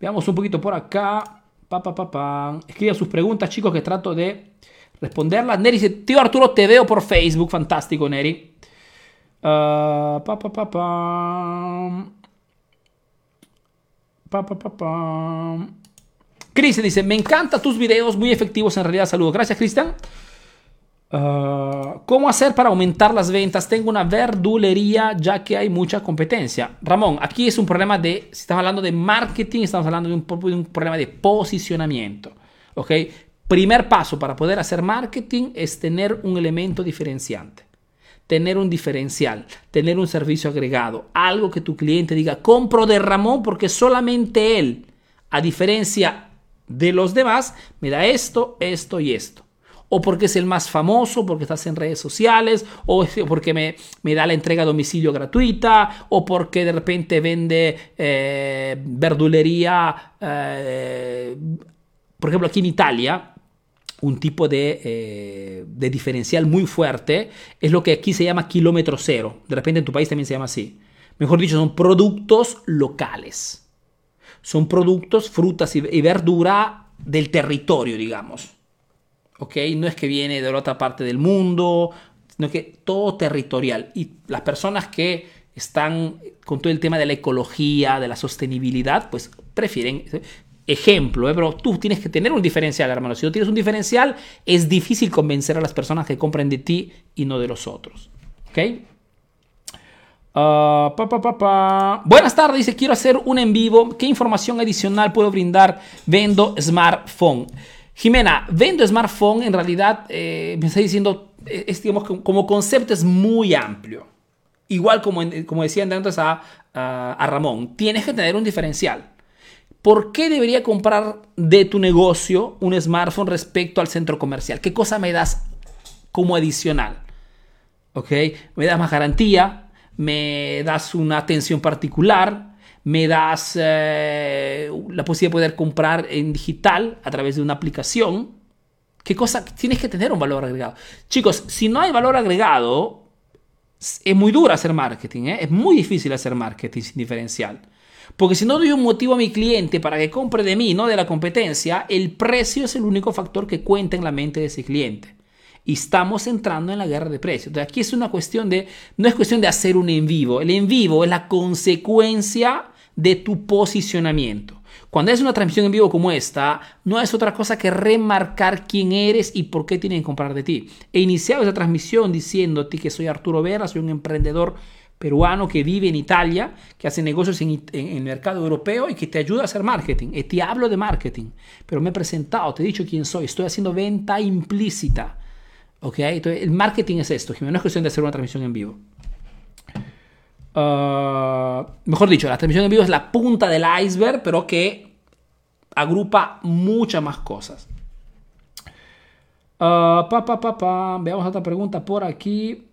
Veamos un poquito por acá. Pa, pa, pa, Escriban sus preguntas, chicos, que trato de responderlas. Neri dice, tío Arturo, te veo por Facebook. Fantástico, Neri. Uh, pa, pa, pa, pa. Pa. Cristian dice, me encantan tus videos, muy efectivos en realidad. Saludos. Gracias, Cristian. Uh, ¿Cómo hacer para aumentar las ventas? Tengo una verdulería ya que hay mucha competencia. Ramón, aquí es un problema de, si estamos hablando de marketing, estamos hablando de un, de un problema de posicionamiento. ¿Ok? Primer paso para poder hacer marketing es tener un elemento diferenciante tener un diferencial, tener un servicio agregado, algo que tu cliente diga, compro de Ramón porque solamente él, a diferencia de los demás, me da esto, esto y esto. O porque es el más famoso, porque estás en redes sociales, o porque me, me da la entrega a domicilio gratuita, o porque de repente vende eh, verdulería. Eh, por ejemplo, aquí en Italia, un tipo eh, de, diferencial muy fuerte es lo que aquí se llama kilómetro cero. De repente en tu país también se llama así. Mejor dicho, son productos locales. Son productos, frutas y, verdura del territorio, digamos. ¿Ok? No es que viene de otra parte del mundo, sino que todo territorial. Y las personas que están con todo el tema de la ecología, de la sostenibilidad, pues prefieren ejemplo, ¿eh? pero tú tienes que tener un diferencial, hermano. Si no tienes un diferencial, es difícil convencer a las personas que compren de ti y no de los otros. ¿Ok? Ah, Buenas tardes, dice, quiero hacer un en vivo. ¿Qué información adicional puedo brindar? Vendo smartphone. Jimena, vendo smartphone, en realidad, eh, me está diciendo, eh, digamos, como concepto es muy amplio. Igual como, como decía antes a, a Ramón, tienes que tener un diferencial. ¿Por qué debería comprar de tu negocio un smartphone respecto al centro comercial? ¿Qué cosa me das como adicional? ¿Ok? Me das más garantía, me das una atención particular, me das eh, la posibilidad de poder comprar en digital a través de una aplicación. ¿Qué cosa? Tienes que tener un valor agregado. Chicos, si no hay valor agregado, es muy duro hacer marketing, ¿eh? es muy difícil hacer marketing sin diferencial. Porque si no doy un motivo a mi cliente para que compre de mí, no de la competencia, el precio es el único factor que cuenta en la mente de ese cliente. Y estamos entrando en la guerra de precios. Entonces aquí es una cuestión de, no es cuestión de hacer un en vivo. El en vivo es la consecuencia de tu posicionamiento. Cuando es una transmisión en vivo como esta, no es otra cosa que remarcar quién eres y por qué tienen que comprar de ti. He iniciado esa transmisión diciéndote que soy Arturo Vera, soy un emprendedor peruano que vive en Italia, que hace negocios en, el mercado europeo y que te ayuda a hacer marketing. Y te hablo de marketing, pero me he presentado, te he dicho quién soy, estoy haciendo venta implícita. ¿Ok? Entonces, el marketing es esto, no es cuestión de hacer una transmisión en vivo. Ah, mejor dicho, la transmisión en vivo es la punta del iceberg, pero que agrupa muchas más cosas. Uh, pa, Veamos otra pregunta por aquí.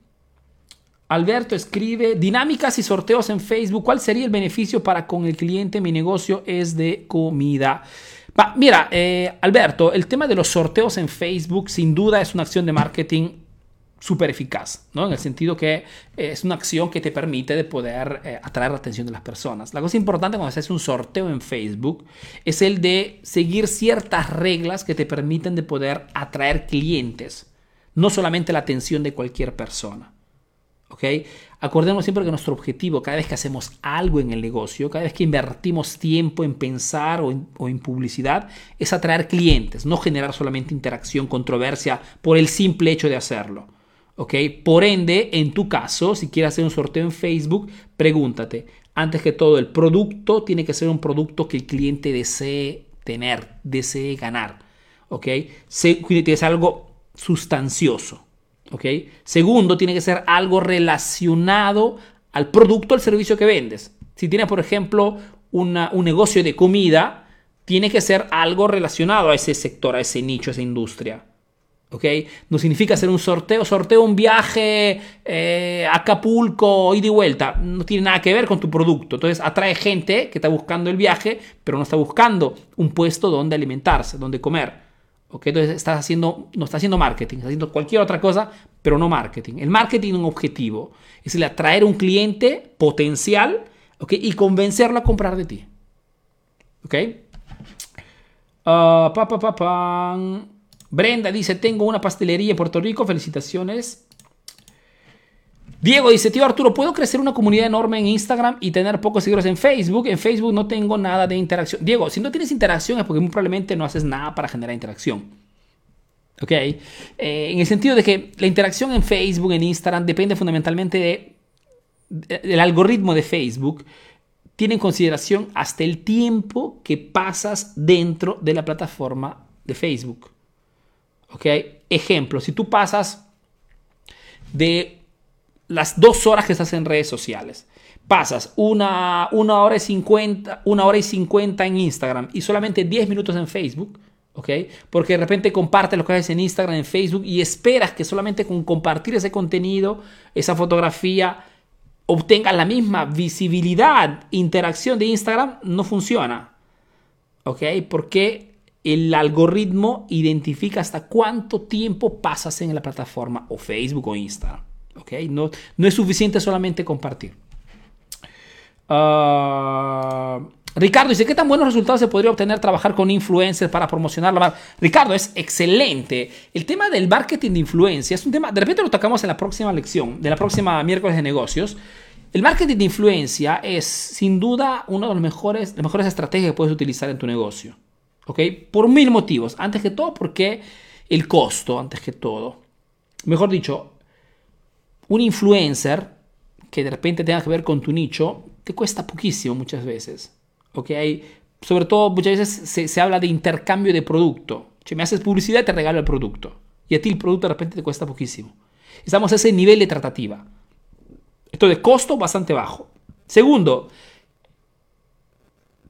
Alberto escribe, dinámicas y sorteos en Facebook, ¿cuál sería el beneficio para con el cliente? Mi negocio es de comida. mira, eh, Alberto, el tema de los sorteos en Facebook sin duda es una acción de marketing súper eficaz, ¿no? En el sentido que es una acción que te permite de poder eh, atraer la atención de las personas. La cosa importante cuando haces un sorteo en Facebook es el de seguir ciertas reglas que te permiten de poder atraer clientes, no solamente la atención de cualquier persona. Acordemos siempre que nuestro objetivo, cada vez que hacemos algo en el negocio, cada vez que invertimos tiempo en pensar o en, publicidad, es atraer clientes, no generar solamente interacción, controversia por el simple hecho de hacerlo. ¿ok? Por ende, en tu caso, si quieres hacer un sorteo en Facebook, pregúntate, antes que todo, el producto tiene que ser un producto que el cliente desee tener, desee ganar. ¿Ok? que ser algo sustancioso. ¿Ok? Segundo, tiene que ser algo relacionado al producto, al servicio que vendes. Si tienes, por ejemplo, un negocio de comida, tiene que ser algo relacionado a ese sector, a ese nicho, a esa industria. ¿ok? No significa hacer un sorteo, sorteo un viaje eh, a Acapulco y de vuelta, no tiene nada que ver con tu producto. Entonces atrae gente que está buscando el viaje, pero no está buscando un puesto donde alimentarse, donde comer. ¿Ok? Entonces estás haciendo, no está haciendo marketing, está haciendo cualquier otra cosa, pero no marketing. El marketing es un objetivo, es el atraer un cliente potencial ¿ok? y convencerlo a comprar de ti. ¿Ok? Uh, pa, Brenda dice, tengo una pastelería en Puerto Rico, felicitaciones. Diego dice, tío Arturo, ¿puedo crecer una comunidad enorme en Instagram y tener pocos seguidores en Facebook? En Facebook no tengo nada de interacción. Diego, si no tienes interacción es porque muy probablemente no haces nada para generar interacción. ¿Ok? Eh, en el sentido de que la interacción en Facebook, en Instagram, depende fundamentalmente de, del algoritmo de Facebook. Tiene en consideración hasta el tiempo que pasas dentro de la plataforma de Facebook. ¿Ok? Ejemplo, si tú pasas de las dos horas que estás en redes sociales, pasas una, una, hora y 50, una hora y 50 en Instagram y solamente 10 minutos en Facebook, ¿ok? Porque de repente compartes lo que haces en Instagram, en Facebook y esperas que solamente con compartir ese contenido, esa fotografía, obtengas la misma visibilidad, interacción de Instagram, no funciona. ¿Ok? Porque el algoritmo identifica hasta cuánto tiempo pasas en la plataforma o Facebook o Instagram. ¿Okay? No, no es suficiente solamente compartir. Ah, Ricardo dice, ¿qué tan buenos resultados se podría obtener trabajar con influencers para promocionar la marca? Ricardo, es excelente. El tema del marketing de influencia es un tema, de repente lo tocamos en la próxima lección, de la próxima miércoles de negocios. El marketing de influencia es sin duda una de las mejores, las mejores estrategias que puedes utilizar en tu negocio. ¿Ok? Por mil motivos. Antes que todo, porque el costo, antes que todo. Mejor dicho, un influencer que de repente tenga que ver con tu nicho, te cuesta poquísimo muchas veces. ¿Ok? Sobre todo, muchas veces se, habla de intercambio de producto. Si me haces publicidad, te regalo el producto. Y a ti el producto de repente te cuesta poquísimo. Estamos a ese nivel de tratativa. Esto de costo bastante bajo. Segundo,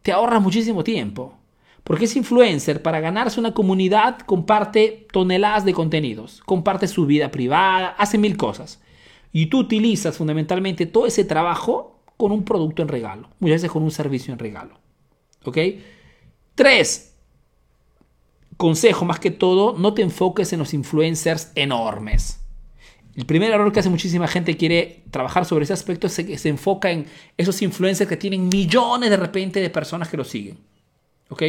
te ahorras muchísimo tiempo. Porque ese influencer, para ganarse una comunidad, comparte toneladas de contenidos, comparte su vida privada, hace mil cosas. Y tú utilizas fundamentalmente todo ese trabajo con un producto en regalo, muchas veces con un servicio en regalo. ¿Ok? Tres, consejo más que todo, no te enfoques en los influencers enormes. El primer error que hace muchísima gente quiere trabajar sobre ese aspecto es que se enfoca en esos influencers que tienen millones de repente de personas que los siguen. ¿Ok?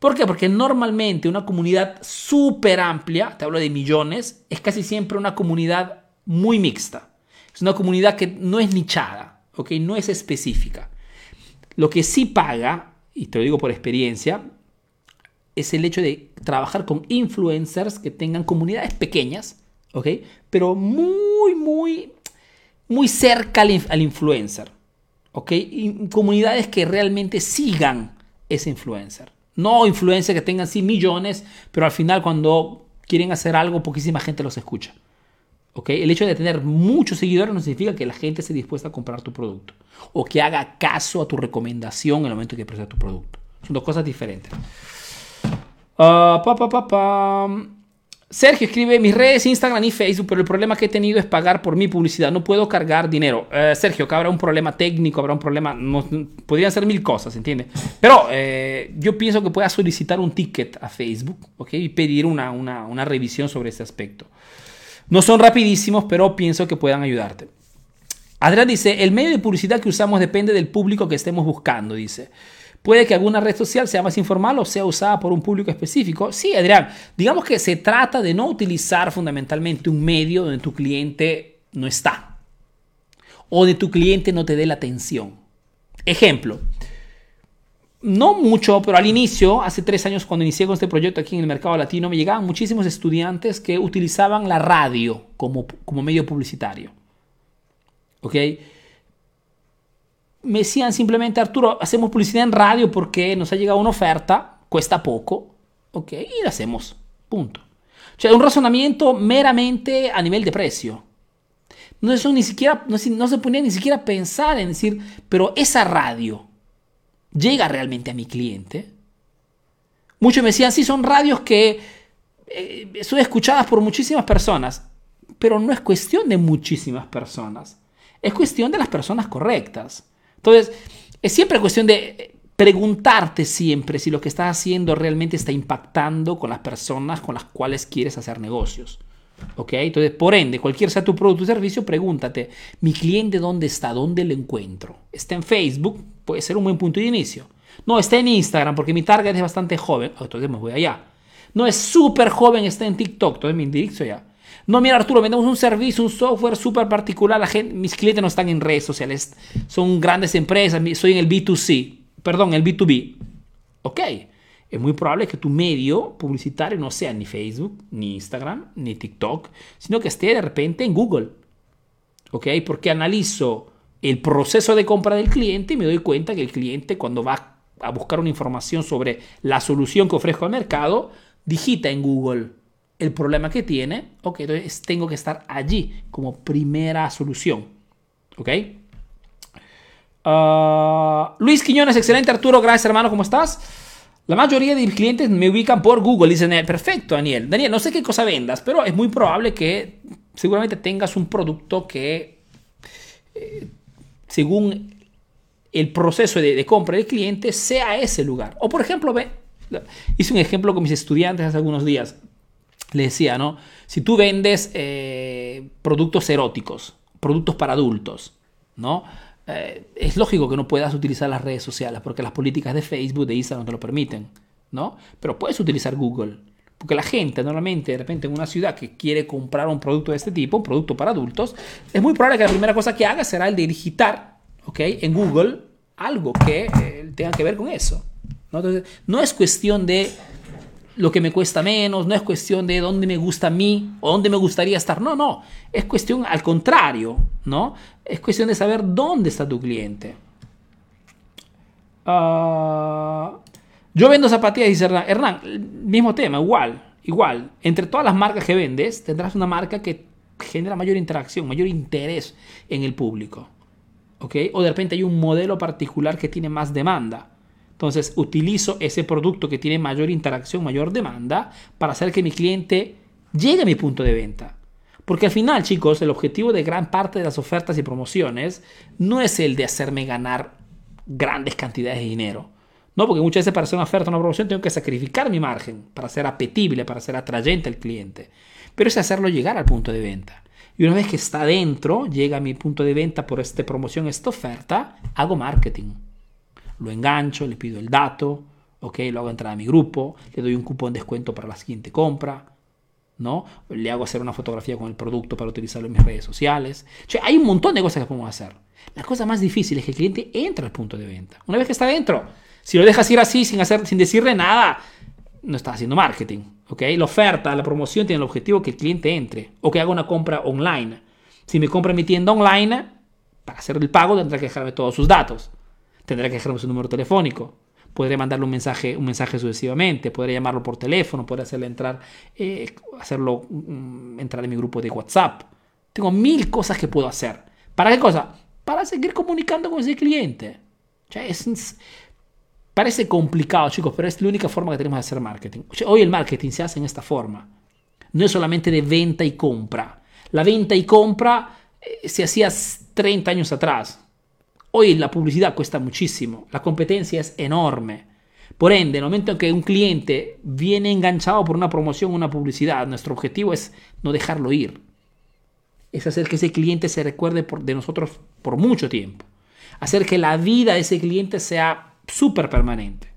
¿Por qué? Porque normalmente una comunidad súper amplia, te hablo de millones, es casi siempre una comunidad muy mixta. Es una comunidad que no es nichada, ¿ok? No es específica. Lo que sí paga, y te lo digo por experiencia, es el hecho de trabajar con influencers que tengan comunidades pequeñas, ¿ok? Pero muy, muy, muy cerca al, al influencer, ¿ok? Y comunidades que realmente sigan ese influencer. No influencers que tengan sí millones, pero al final cuando quieren hacer algo, poquísima gente los escucha. ¿Okay? El hecho de tener muchos seguidores no significa que la gente esté dispuesta a comprar tu producto o que haga caso a tu recomendación en el momento que presenta tu producto. Son dos cosas diferentes. Uh, pa, pa, Sergio escribe mis redes, Instagram y Facebook, pero el problema que he tenido es pagar por mi publicidad. No puedo cargar dinero. Eh, Sergio, que habrá un problema técnico, habrá un problema. No, podrían ser mil cosas, ¿entiendes? Pero eh, yo pienso que puedas solicitar un ticket a Facebook, ¿ok? Y pedir una, una, una revisión sobre ese aspecto. No son rapidísimos, pero pienso que puedan ayudarte. Adrián dice: el medio de publicidad que usamos depende del público que estemos buscando, dice. Puede que alguna red social sea más informal o sea usada por un público específico. Sí, Adrián, digamos que se trata de no utilizar fundamentalmente un medio donde tu cliente no está o de tu cliente no te dé la atención. Ejemplo, no mucho, pero al inicio, hace tres años cuando inicié con este proyecto aquí en el mercado latino, me llegaban muchísimos estudiantes que utilizaban la radio como, como medio publicitario. ¿Ok? me decían simplemente, Arturo, hacemos publicidad en radio porque nos ha llegado una oferta, cuesta poco, ok, y la hacemos, punto. O sea, un razonamiento meramente a nivel de precio. No, eso ni siquiera, no, no se ponía ni siquiera a pensar en decir, pero esa radio llega realmente a mi cliente. Muchos me decían, sí, son radios que eh, son escuchadas por muchísimas personas, pero no es cuestión de muchísimas personas, es cuestión de las personas correctas. Entonces, es siempre cuestión de preguntarte siempre si lo que estás haciendo realmente está impactando con las personas con las cuales quieres hacer negocios. ¿Ok? Entonces, por ende, cualquier sea tu producto o servicio, pregúntate, ¿mi cliente dónde está? ¿Dónde lo encuentro? ¿Está en Facebook? Puede ser un buen punto de inicio. No, está en Instagram porque mi target es bastante joven. Entonces me voy allá. No es súper joven, está en TikTok. Entonces me indico ya. No, mira Arturo, vendemos un servicio, un software súper particular. La gente, mis clientes no están en redes sociales, son grandes empresas, soy en el B2C, perdón, el B2B. Ok, es muy probable que tu medio publicitario no sea ni Facebook, ni Instagram, ni TikTok, sino que esté de repente en Google. Ok, porque analizo el proceso de compra del cliente y me doy cuenta que el cliente cuando va a buscar una información sobre la solución que ofrezco al mercado, digita en Google el problema que tiene, ok, entonces tengo que estar allí como primera solución, ok. Ah, Luis Quiñones, excelente Arturo, gracias hermano, ¿cómo estás? La mayoría de mis clientes me ubican por Google, dicen, eh, perfecto Daniel, Daniel, no sé qué cosa vendas, pero es muy probable que seguramente tengas un producto que, eh, según el proceso de, compra del cliente, sea ese lugar. O por ejemplo, ve, hice un ejemplo con mis estudiantes hace algunos días le decía, ¿no? Si tú vendes eh, productos eróticos, productos para adultos, ¿no? Eh, es lógico que no puedas utilizar las redes sociales porque las políticas de Facebook, de Instagram te lo permiten, ¿no? Pero puedes utilizar Google. Porque la gente normalmente, de repente, en una ciudad que quiere comprar un producto de este tipo, un producto para adultos, es muy probable que la primera cosa que haga será el de digitar, ¿ok? En Google algo que eh, tenga que ver con eso. ¿no? Entonces, no es cuestión de lo que me cuesta menos, no es cuestión de dónde me gusta a mí o dónde me gustaría estar, no, no, es cuestión al contrario, ¿no? Es cuestión de saber dónde está tu cliente. Uh, yo vendo zapatillas, dice Hernán. Hernán, mismo tema, igual, igual. Entre todas las marcas que vendes, tendrás una marca que genera mayor interacción, mayor interés en el público. ¿Ok? O de repente hay un modelo particular que tiene más demanda. Entonces utilizo ese producto que tiene mayor interacción, mayor demanda, para hacer que mi cliente llegue a mi punto de venta. Porque al final, chicos, el objetivo de gran parte de las ofertas y promociones no es el de hacerme ganar grandes cantidades de dinero. No, porque muchas veces para hacer una oferta una promoción tengo que sacrificar mi margen para ser apetible, para ser atrayente al cliente. Pero es hacerlo llegar al punto de venta. Y una vez que está dentro, llega a mi punto de venta por esta promoción, esta oferta, hago marketing lo engancho, le pido el dato, ok, lo hago entrar a mi grupo, le doy un cupón de descuento para la siguiente compra, ¿no? Le hago hacer una fotografía con el producto para utilizarlo en mis redes sociales. O sea, hay un montón de cosas que podemos hacer. La cosa más difícil es que el cliente entre al punto de venta. Una vez que está dentro, si lo dejas ir así sin, hacer, sin decirle nada, no estás haciendo marketing. ¿ok? La oferta, la promoción tiene el objetivo que el cliente entre o que haga una compra online. Si me compra en mi tienda online, para hacer el pago tendrá que dejarme todos sus datos tendrá que dejarme su número telefónico. Podré mandarle un mensaje, un mensaje sucesivamente, podré llamarlo por teléfono, podré hacerle entrar, eh, hacerlo mm, entrar en mi grupo de WhatsApp. Tengo mil cosas que puedo hacer. ¿Para qué cosa? Para seguir comunicando con ese cliente. parece complicado, chicos, pero es la única forma que tenemos de hacer marketing. hoy el marketing se hace en esta forma. No es solamente de venta y compra. La venta y compra eh, se hacía 30 años atrás. Hoy la publicidad cuesta muchísimo, la competencia es enorme. Por ende, en el momento en que un cliente viene enganchado por una promoción o una publicidad, nuestro objetivo es no dejarlo ir. Es hacer que ese cliente se recuerde de nosotros por mucho tiempo. Hacer que la vida de ese cliente sea súper permanente.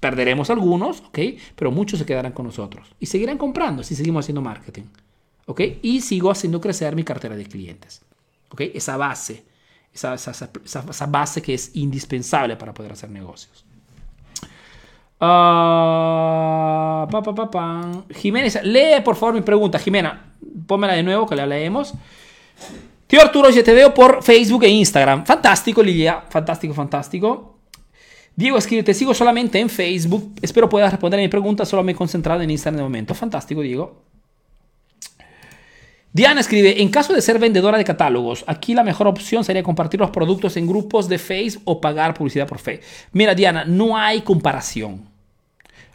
Perderemos algunos, ¿ok? Pero muchos se quedarán con nosotros. Y seguirán comprando si seguimos haciendo marketing. ¿Ok? Y sigo haciendo crecer mi cartera de clientes. ¿Ok? Esa base esa, base que es indispensable para poder hacer negocios. Uh, Jiménez, lee por favor mi pregunta. Jimena, pónmela de nuevo que la leemos. Tío Arturo, yo te veo por Facebook e Instagram. Fantástico, Lilia. Fantástico, fantástico. Diego escribe, te sigo solamente en Facebook. Espero puedas responder a mi pregunta. Solo me he concentrado en Instagram de momento. Fantástico, Diego. Diana escribe, en caso de ser vendedora de catálogos, aquí la mejor opción sería compartir los productos en grupos de Facebook o pagar publicidad por Facebook. Mira, Diana, no hay comparación.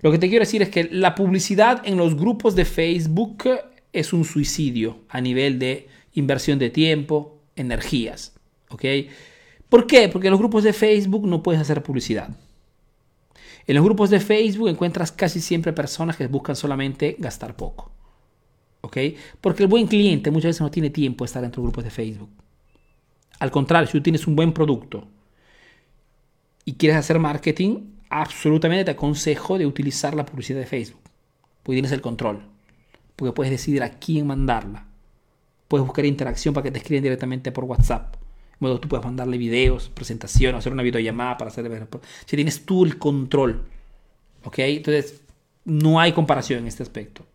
Lo que te quiero decir es que la publicidad en los grupos de Facebook es un suicidio a nivel de inversión de tiempo, energías. ¿Ok? ¿Por qué? Porque en los grupos de Facebook no puedes hacer publicidad. En los grupos de Facebook encuentras casi siempre personas que buscan solamente gastar poco. ¿Ok? Porque el buen cliente muchas veces no tiene tiempo de estar dentro de grupos de Facebook. Al contrario, si tú tienes un buen producto y quieres hacer marketing, absolutamente te aconsejo de utilizar la publicidad de Facebook. Porque tienes el control. Porque puedes decidir a quién mandarla. Puedes buscar interacción para que te escriban directamente por WhatsApp. Bueno, tú puedes mandarle videos, presentaciones, hacer una videollamada para hacer... Si tienes tú el control. ¿Ok? Entonces, no hay comparación en este aspecto.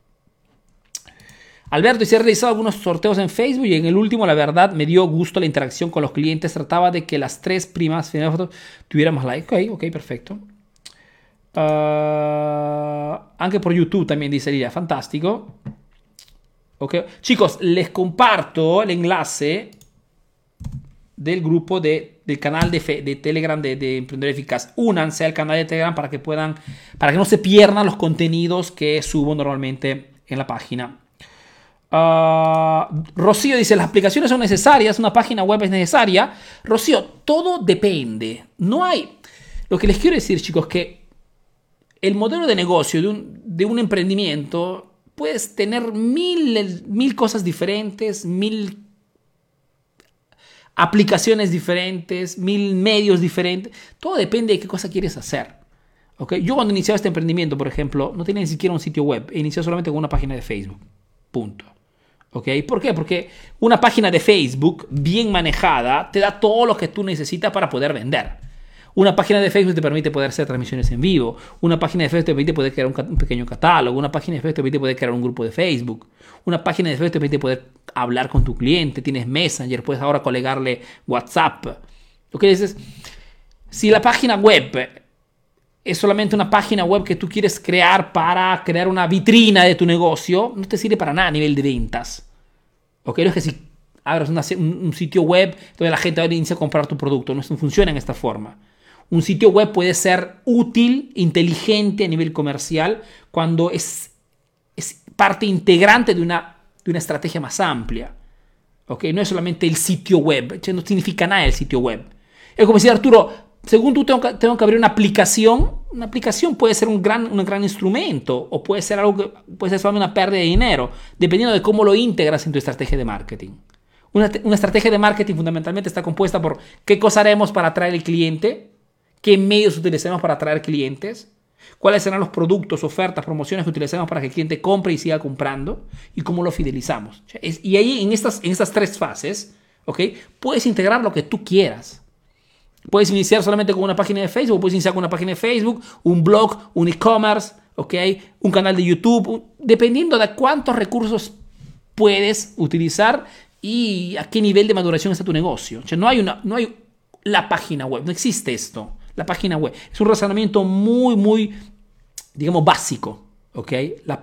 Alberto, y se he realizado algunos sorteos en Facebook y en el último, la verdad, me dio gusto la interacción con los clientes. Trataba de que las tres primas fotos tuvieran más like. Ok, ok, perfecto. Ah, aunque por YouTube también dice fantástico. Ok, chicos, les comparto el enlace del grupo de, del canal de, de Telegram de, de, Emprendedor Eficaz. Únanse al canal de Telegram para que puedan, para que no se pierdan los contenidos que subo normalmente en la página Ah, Rocío dice, las aplicaciones son necesarias, una página web es necesaria. Rocío, todo depende. No hay... Lo que les quiero decir, chicos, que el modelo de negocio de un, de un emprendimiento puedes tener mil, mil cosas diferentes, mil aplicaciones diferentes, mil medios diferentes. Todo depende de qué cosa quieres hacer. ¿okay? Yo cuando iniciaba este emprendimiento, por ejemplo, no tenía ni siquiera un sitio web. Inicié solamente con una página de Facebook. Punto. ¿Por qué? Porque una página de Facebook bien manejada te da todo lo que tú necesitas para poder vender. Una página de Facebook te permite poder hacer transmisiones en vivo. Una página de Facebook te permite poder crear un, pequeño catálogo. Una página de Facebook te permite poder crear un grupo de Facebook. Una página de Facebook te permite poder hablar con tu cliente. Tienes Messenger, puedes ahora colegarle WhatsApp. ¿Ok? Dices, si la página web es solamente una página web que tú quieres crear para crear una vitrina de tu negocio, no te sirve para nada a nivel de ventas. ¿Ok? No es que si abres un, sitio web, donde la gente va a iniciar a comprar tu producto, no funciona en esta forma. Un sitio web puede ser útil, inteligente a nivel comercial, cuando es, es parte integrante de una, de una estrategia más amplia. ¿Ok? No es solamente el sitio web, no significa nada el sitio web. Es como decir, Arturo, según tú, tengo que, tengo que, abrir una aplicación. Una aplicación puede ser un gran, un gran instrumento o puede ser algo que puede ser solamente una pérdida de dinero, dependiendo de cómo lo integras en tu estrategia de marketing. Una, una estrategia de marketing fundamentalmente está compuesta por qué cosa haremos para atraer al cliente, qué medios utilizaremos para atraer clientes, cuáles serán los productos, ofertas, promociones que utilizamos para que el cliente compre y siga comprando y cómo lo fidelizamos. Y ahí en estas, en estas tres fases, ¿ok? Puedes integrar lo que tú quieras. Puedes iniciar solamente con una página de Facebook, puedes iniciar con una página de Facebook, un blog, un e-commerce, ¿ok? Un canal de YouTube, dependiendo de cuántos recursos puedes utilizar y a qué nivel de maduración está tu negocio. No hay, una, no hay la página web, no existe esto, la página web. Es un razonamiento muy, muy, digamos, básico, ¿ok? La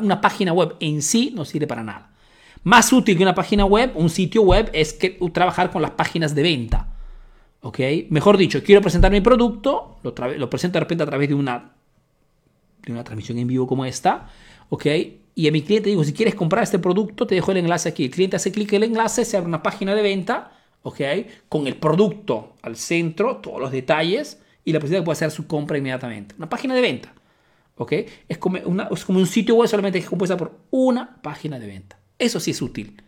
una página web en sí no sirve para nada. Más útil que una página web, un sitio web, es que trabajar con las páginas de venta. ¿Ok? Mejor dicho, quiero presentar mi producto, lo, lo, presento de repente a través de una, de una transmisión en vivo como esta, ¿ok? Y a mi cliente digo, si quieres comprar este producto, te dejo el enlace aquí. El cliente hace clic en el enlace, se abre una página de venta, ¿ok? Con el producto al centro, todos los detalles y la posibilidad de hacer su compra inmediatamente. Una página de venta, ¿ok? Es como, una, es como un sitio web solamente que es compuesta por una página de venta. Eso sí es útil,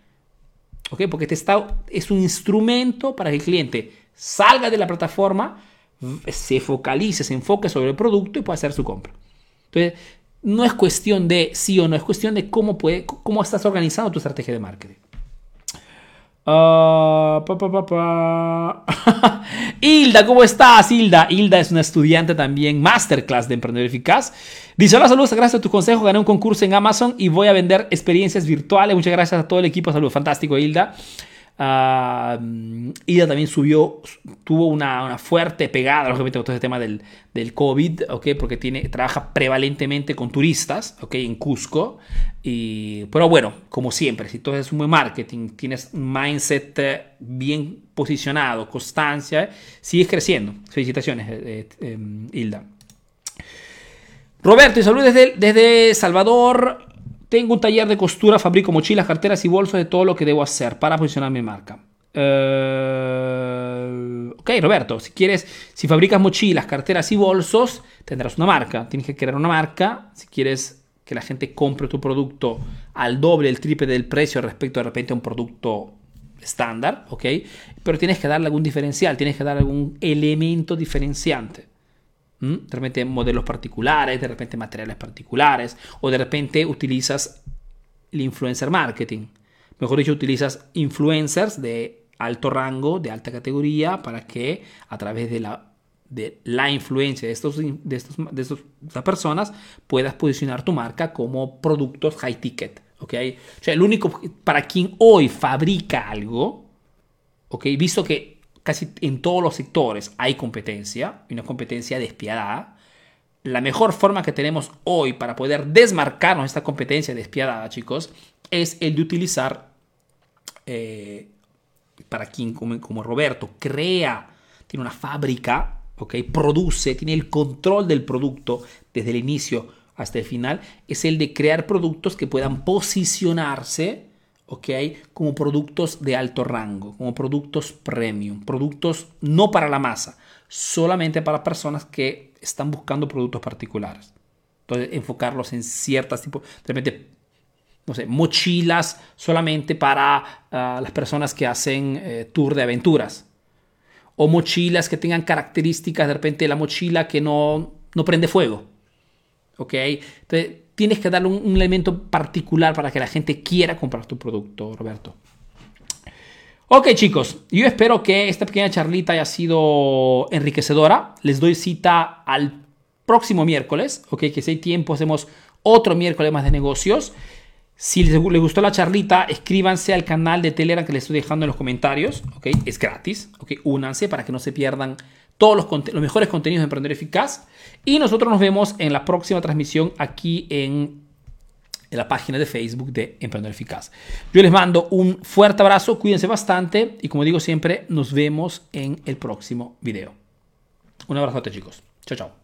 ¿ok? Porque te está, es un instrumento para que el cliente salga de la plataforma, se focalice, se enfoque sobre el producto y pueda hacer su compra. Entonces, no es cuestión de sí o no, es cuestión de cómo, puede, cómo estás organizando tu estrategia de marketing. Ah, Hilda, ¿cómo estás? Hilda. Hilda es una estudiante también, masterclass de Emprendedor Eficaz. Dice, hola, saludos, gracias a tu consejo, gané un concurso en Amazon y voy a vender experiencias virtuales. Muchas gracias a todo el equipo, saludos, fantástico, Hilda. Uh, Ida también subió, tuvo una, fuerte pegada, lógicamente, con todo este tema del, COVID, ¿ok? Porque tiene, trabaja prevalentemente con turistas, ¿ok? En Cusco. Y, pero bueno, como siempre, si tú haces un buen marketing, tienes un mindset eh, bien posicionado, constancia, sigues creciendo. Felicitaciones, eh, eh, Hilda. Roberto, y saludos desde, desde Salvador. Tengo un taller de costura, fabrico mochilas, carteras y bolsos de todo lo que debo hacer para posicionar mi marca. Uh, ok, Roberto, si quieres, si fabricas mochilas, carteras y bolsos, tendrás una marca. Tienes que crear una marca. Si quieres que la gente compre tu producto al doble, el triple del precio respecto de repente a un producto estándar, ok. Pero tienes que darle algún diferencial, tienes que dar algún elemento diferenciante. De repente modelos particulares, de repente materiales particulares, o de repente utilizas el influencer marketing. Mejor dicho, utilizas influencers de alto rango, de alta categoría, para que a través de la, de la influencia de, estos, de, estos, de estas personas puedas posicionar tu marca como productos high ticket. ¿okay? O sea, el único para quien hoy fabrica algo, ¿okay? visto que casi en todos los sectores hay competencia, y una competencia despiadada. La mejor forma que tenemos hoy para poder desmarcarnos esta competencia despiadada, chicos, es el de utilizar, eh, para quien como, Roberto crea, tiene una fábrica, ¿okay? produce, tiene el control del producto desde el inicio hasta el final, es el de crear productos que puedan posicionarse ¿ok? Como productos de alto rango, como productos premium, productos no para la masa, solamente para personas que están buscando productos particulares. Entonces, enfocarlos en ciertas tipos, de repente, no sé, mochilas solamente para ah, las personas que hacen eh, tour de aventuras. O mochilas que tengan características, de repente, la mochila que no, no prende fuego. ¿Ok? Entonces, tienes que darle un, elemento particular para que la gente quiera comprar tu producto, Roberto. Ok chicos, yo espero que esta pequeña charlita haya sido enriquecedora. Les doy cita al próximo miércoles, ok, que si hay tiempo hacemos otro miércoles más de negocios. Si les, gustó la charlita, escríbanse al canal de Telegram que les estoy dejando en los comentarios, ok, es gratis, ok, únanse para que no se pierdan todos los, mejores contenidos de Emprendedor Eficaz. Y nosotros nos vemos en la próxima transmisión aquí en, en la página de Facebook de Emprendedor Eficaz. Yo les mando un fuerte abrazo, cuídense bastante y como digo siempre, nos vemos en el próximo video. Un abrazo a todos chicos. Chao, chao.